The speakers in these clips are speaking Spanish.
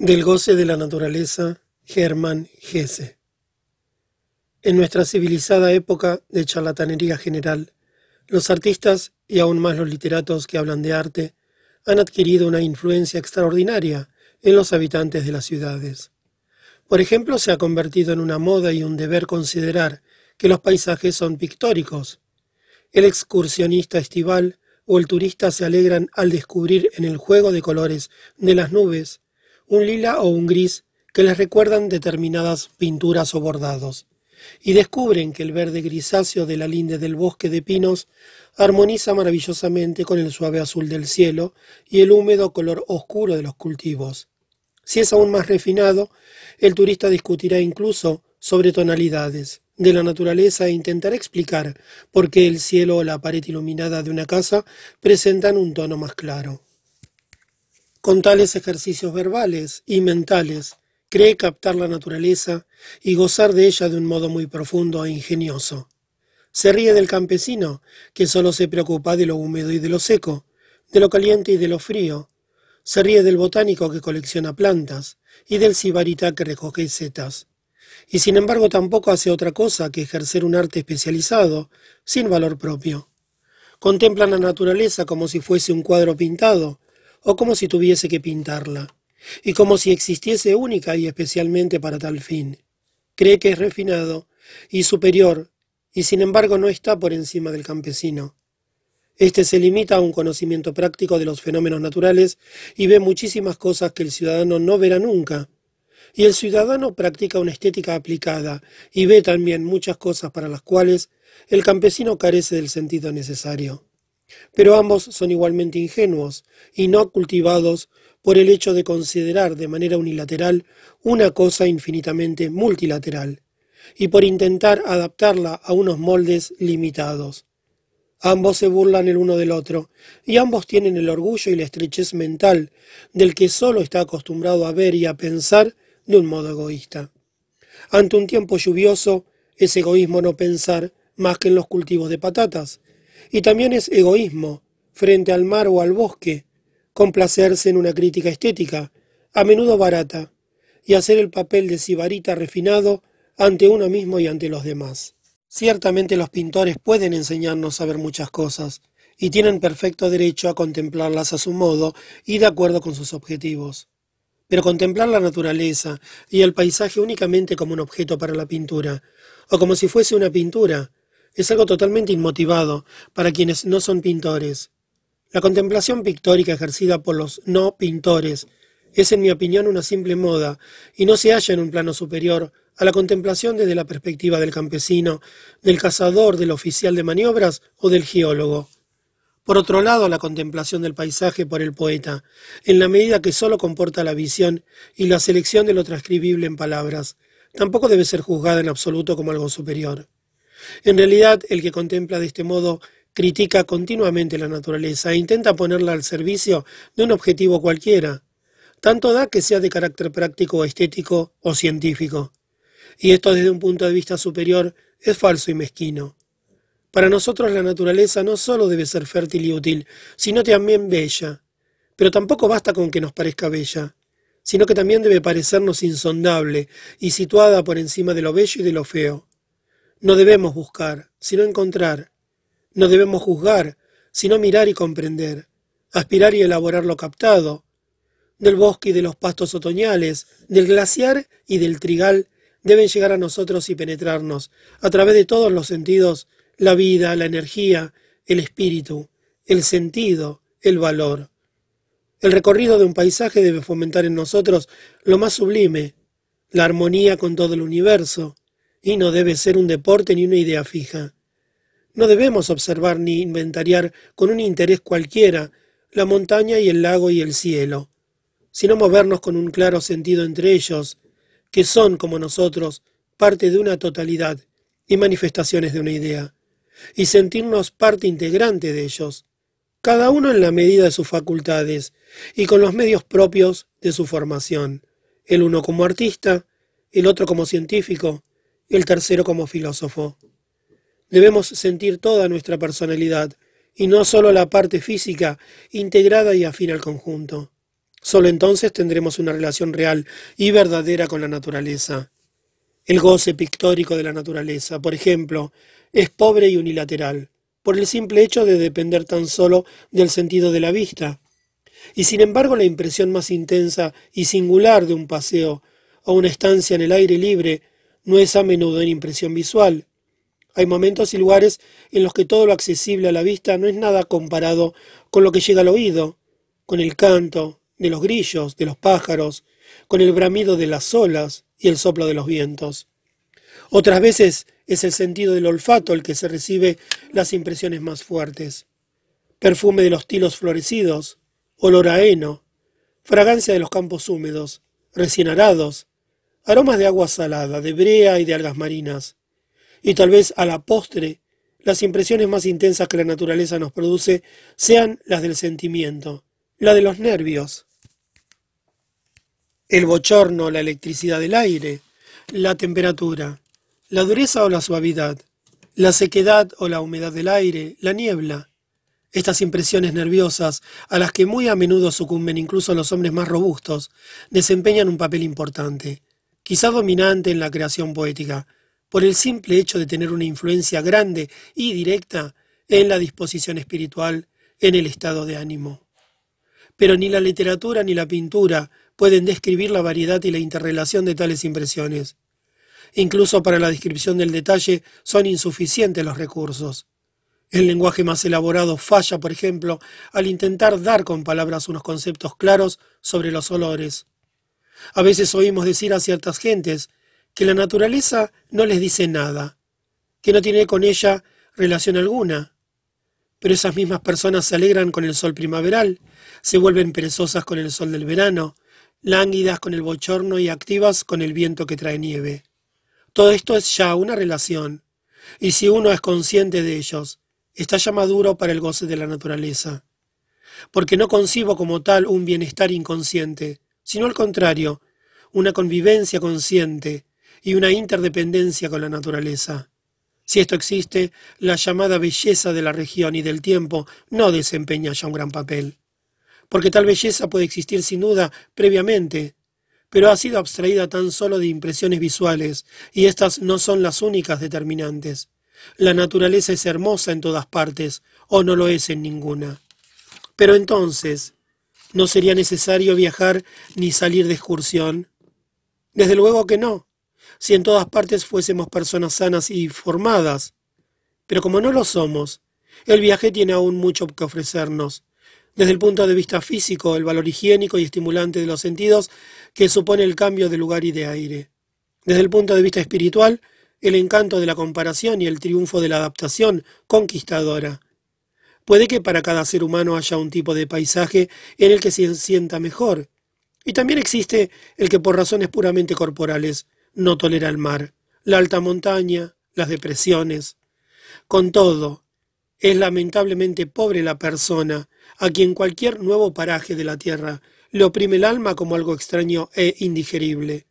Del goce de la naturaleza, Germán Gese. En nuestra civilizada época de charlatanería general, los artistas y aún más los literatos que hablan de arte han adquirido una influencia extraordinaria en los habitantes de las ciudades. Por ejemplo, se ha convertido en una moda y un deber considerar que los paisajes son pictóricos. El excursionista estival o el turista se alegran al descubrir en el juego de colores de las nubes un lila o un gris que les recuerdan determinadas pinturas o bordados, y descubren que el verde grisáceo de la linde del bosque de pinos armoniza maravillosamente con el suave azul del cielo y el húmedo color oscuro de los cultivos. Si es aún más refinado, el turista discutirá incluso sobre tonalidades de la naturaleza e intentará explicar por qué el cielo o la pared iluminada de una casa presentan un tono más claro. Con tales ejercicios verbales y mentales, cree captar la naturaleza y gozar de ella de un modo muy profundo e ingenioso. Se ríe del campesino, que solo se preocupa de lo húmedo y de lo seco, de lo caliente y de lo frío. Se ríe del botánico que colecciona plantas y del sibarita que recoge setas. Y sin embargo tampoco hace otra cosa que ejercer un arte especializado, sin valor propio. Contempla la naturaleza como si fuese un cuadro pintado, o como si tuviese que pintarla, y como si existiese única y especialmente para tal fin. Cree que es refinado y superior, y sin embargo no está por encima del campesino. Este se limita a un conocimiento práctico de los fenómenos naturales y ve muchísimas cosas que el ciudadano no verá nunca. Y el ciudadano practica una estética aplicada y ve también muchas cosas para las cuales el campesino carece del sentido necesario. Pero ambos son igualmente ingenuos y no cultivados por el hecho de considerar de manera unilateral una cosa infinitamente multilateral, y por intentar adaptarla a unos moldes limitados. Ambos se burlan el uno del otro, y ambos tienen el orgullo y la estrechez mental del que solo está acostumbrado a ver y a pensar de un modo egoísta. Ante un tiempo lluvioso, es egoísmo no pensar más que en los cultivos de patatas, y también es egoísmo, frente al mar o al bosque, complacerse en una crítica estética, a menudo barata, y hacer el papel de sibarita refinado ante uno mismo y ante los demás. Ciertamente los pintores pueden enseñarnos a ver muchas cosas, y tienen perfecto derecho a contemplarlas a su modo y de acuerdo con sus objetivos. Pero contemplar la naturaleza y el paisaje únicamente como un objeto para la pintura, o como si fuese una pintura, es algo totalmente inmotivado para quienes no son pintores. La contemplación pictórica ejercida por los no pintores es, en mi opinión, una simple moda y no se halla en un plano superior a la contemplación desde la perspectiva del campesino, del cazador, del oficial de maniobras o del geólogo. Por otro lado, la contemplación del paisaje por el poeta, en la medida que sólo comporta la visión y la selección de lo transcribible en palabras, tampoco debe ser juzgada en absoluto como algo superior. En realidad, el que contempla de este modo critica continuamente la naturaleza e intenta ponerla al servicio de un objetivo cualquiera. Tanto da que sea de carácter práctico, estético o científico. Y esto desde un punto de vista superior es falso y mezquino. Para nosotros la naturaleza no solo debe ser fértil y útil, sino también bella. Pero tampoco basta con que nos parezca bella, sino que también debe parecernos insondable y situada por encima de lo bello y de lo feo. No debemos buscar, sino encontrar. No debemos juzgar, sino mirar y comprender, aspirar y elaborar lo captado. Del bosque y de los pastos otoñales, del glaciar y del trigal, deben llegar a nosotros y penetrarnos, a través de todos los sentidos, la vida, la energía, el espíritu, el sentido, el valor. El recorrido de un paisaje debe fomentar en nosotros lo más sublime, la armonía con todo el universo, y no debe ser un deporte ni una idea fija. No debemos observar ni inventariar con un interés cualquiera la montaña y el lago y el cielo, sino movernos con un claro sentido entre ellos, que son, como nosotros, parte de una totalidad y manifestaciones de una idea, y sentirnos parte integrante de ellos, cada uno en la medida de sus facultades y con los medios propios de su formación, el uno como artista, el otro como científico, el tercero como filósofo. Debemos sentir toda nuestra personalidad, y no sólo la parte física, integrada y afín al conjunto. Solo entonces tendremos una relación real y verdadera con la naturaleza. El goce pictórico de la naturaleza, por ejemplo, es pobre y unilateral, por el simple hecho de depender tan solo del sentido de la vista. Y sin embargo la impresión más intensa y singular de un paseo o una estancia en el aire libre no es a menudo en impresión visual. Hay momentos y lugares en los que todo lo accesible a la vista no es nada comparado con lo que llega al oído, con el canto de los grillos, de los pájaros, con el bramido de las olas y el soplo de los vientos. Otras veces es el sentido del olfato el que se recibe las impresiones más fuertes. Perfume de los tilos florecidos, olor a heno, fragancia de los campos húmedos, recién arados, aromas de agua salada, de brea y de algas marinas. Y tal vez a la postre, las impresiones más intensas que la naturaleza nos produce sean las del sentimiento, la de los nervios. El bochorno, la electricidad del aire, la temperatura, la dureza o la suavidad, la sequedad o la humedad del aire, la niebla. Estas impresiones nerviosas, a las que muy a menudo sucumben incluso los hombres más robustos, desempeñan un papel importante quizá dominante en la creación poética, por el simple hecho de tener una influencia grande y directa en la disposición espiritual, en el estado de ánimo. Pero ni la literatura ni la pintura pueden describir la variedad y la interrelación de tales impresiones. Incluso para la descripción del detalle son insuficientes los recursos. El lenguaje más elaborado falla, por ejemplo, al intentar dar con palabras unos conceptos claros sobre los olores. A veces oímos decir a ciertas gentes que la naturaleza no les dice nada, que no tiene con ella relación alguna. Pero esas mismas personas se alegran con el sol primaveral, se vuelven perezosas con el sol del verano, lánguidas con el bochorno y activas con el viento que trae nieve. Todo esto es ya una relación, y si uno es consciente de ellos, está ya maduro para el goce de la naturaleza. Porque no concibo como tal un bienestar inconsciente, sino al contrario, una convivencia consciente y una interdependencia con la naturaleza. Si esto existe, la llamada belleza de la región y del tiempo no desempeña ya un gran papel. Porque tal belleza puede existir sin duda previamente, pero ha sido abstraída tan solo de impresiones visuales, y estas no son las únicas determinantes. La naturaleza es hermosa en todas partes, o no lo es en ninguna. Pero entonces, ¿No sería necesario viajar ni salir de excursión? Desde luego que no, si en todas partes fuésemos personas sanas y formadas. Pero como no lo somos, el viaje tiene aún mucho que ofrecernos. Desde el punto de vista físico, el valor higiénico y estimulante de los sentidos que supone el cambio de lugar y de aire. Desde el punto de vista espiritual, el encanto de la comparación y el triunfo de la adaptación conquistadora. Puede que para cada ser humano haya un tipo de paisaje en el que se sienta mejor. Y también existe el que por razones puramente corporales no tolera el mar, la alta montaña, las depresiones. Con todo, es lamentablemente pobre la persona a quien cualquier nuevo paraje de la tierra le oprime el alma como algo extraño e indigerible.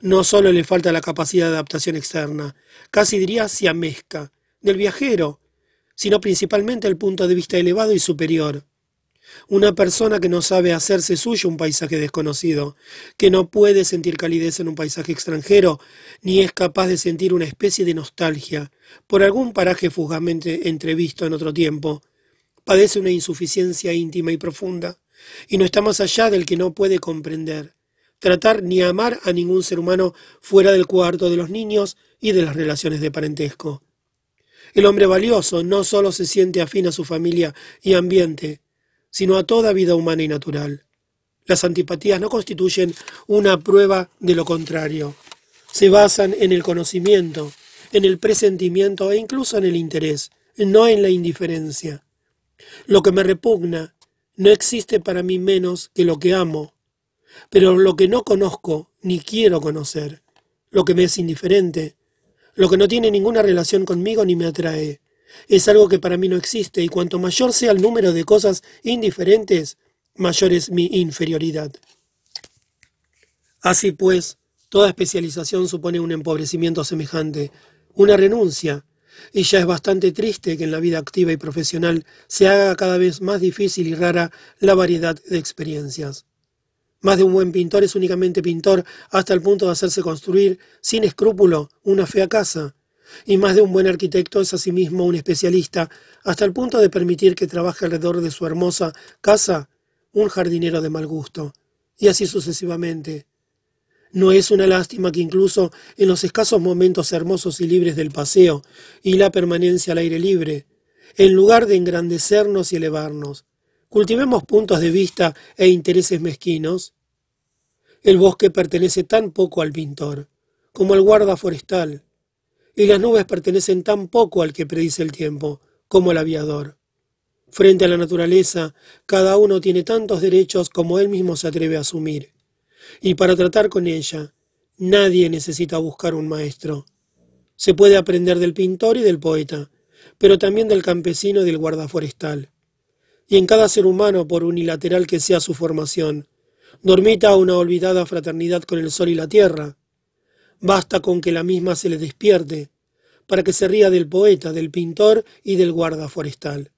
No solo le falta la capacidad de adaptación externa, casi diría siamesca, del viajero, sino principalmente el punto de vista elevado y superior. Una persona que no sabe hacerse suyo un paisaje desconocido, que no puede sentir calidez en un paisaje extranjero, ni es capaz de sentir una especie de nostalgia por algún paraje fugazmente entrevisto en otro tiempo, padece una insuficiencia íntima y profunda, y no está más allá del que no puede comprender, tratar ni amar a ningún ser humano fuera del cuarto de los niños y de las relaciones de parentesco. El hombre valioso no solo se siente afín a su familia y ambiente, sino a toda vida humana y natural. Las antipatías no constituyen una prueba de lo contrario. Se basan en el conocimiento, en el presentimiento e incluso en el interés, no en la indiferencia. Lo que me repugna no existe para mí menos que lo que amo, pero lo que no conozco ni quiero conocer, lo que me es indiferente, lo que no tiene ninguna relación conmigo ni me atrae. Es algo que para mí no existe y cuanto mayor sea el número de cosas indiferentes, mayor es mi inferioridad. Así pues, toda especialización supone un empobrecimiento semejante, una renuncia, y ya es bastante triste que en la vida activa y profesional se haga cada vez más difícil y rara la variedad de experiencias. Más de un buen pintor es únicamente pintor hasta el punto de hacerse construir, sin escrúpulo, una fea casa. Y más de un buen arquitecto es asimismo un especialista hasta el punto de permitir que trabaje alrededor de su hermosa casa un jardinero de mal gusto. Y así sucesivamente. No es una lástima que incluso en los escasos momentos hermosos y libres del paseo y la permanencia al aire libre, en lugar de engrandecernos y elevarnos, cultivemos puntos de vista e intereses mezquinos. El bosque pertenece tan poco al pintor como al guarda forestal, y las nubes pertenecen tan poco al que predice el tiempo como al aviador. Frente a la naturaleza, cada uno tiene tantos derechos como él mismo se atreve a asumir y para tratar con ella, nadie necesita buscar un maestro. Se puede aprender del pintor y del poeta, pero también del campesino y del guardaforestal. Y en cada ser humano, por unilateral que sea su formación, dormita una olvidada fraternidad con el sol y la tierra. Basta con que la misma se le despierte, para que se ría del poeta, del pintor y del guardaforestal,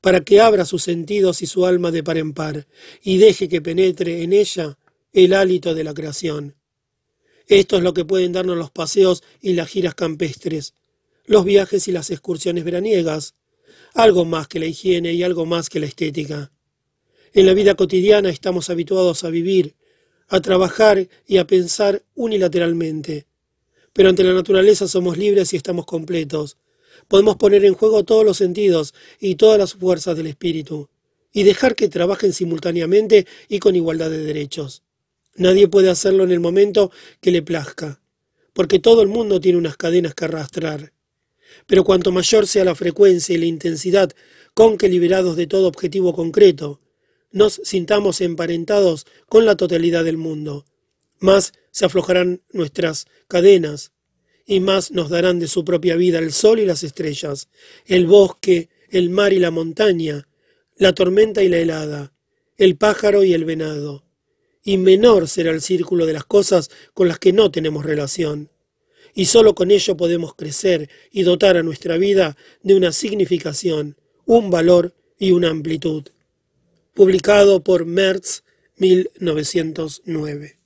para que abra sus sentidos y su alma de par en par, y deje que penetre en ella el hálito de la creación. Esto es lo que pueden darnos los paseos y las giras campestres, los viajes y las excursiones veraniegas, algo más que la higiene y algo más que la estética. En la vida cotidiana estamos habituados a vivir, a trabajar y a pensar unilateralmente. Pero ante la naturaleza somos libres y estamos completos. Podemos poner en juego todos los sentidos y todas las fuerzas del espíritu, y dejar que trabajen simultáneamente y con igualdad de derechos. Nadie puede hacerlo en el momento que le plazca, porque todo el mundo tiene unas cadenas que arrastrar. Pero cuanto mayor sea la frecuencia y la intensidad con que liberados de todo objetivo concreto, nos sintamos emparentados con la totalidad del mundo, más se aflojarán nuestras cadenas y más nos darán de su propia vida el sol y las estrellas, el bosque, el mar y la montaña, la tormenta y la helada, el pájaro y el venado, y menor será el círculo de las cosas con las que no tenemos relación. Y sólo con ello podemos crecer y dotar a nuestra vida de una significación, un valor y una amplitud. Publicado por Merz 1909.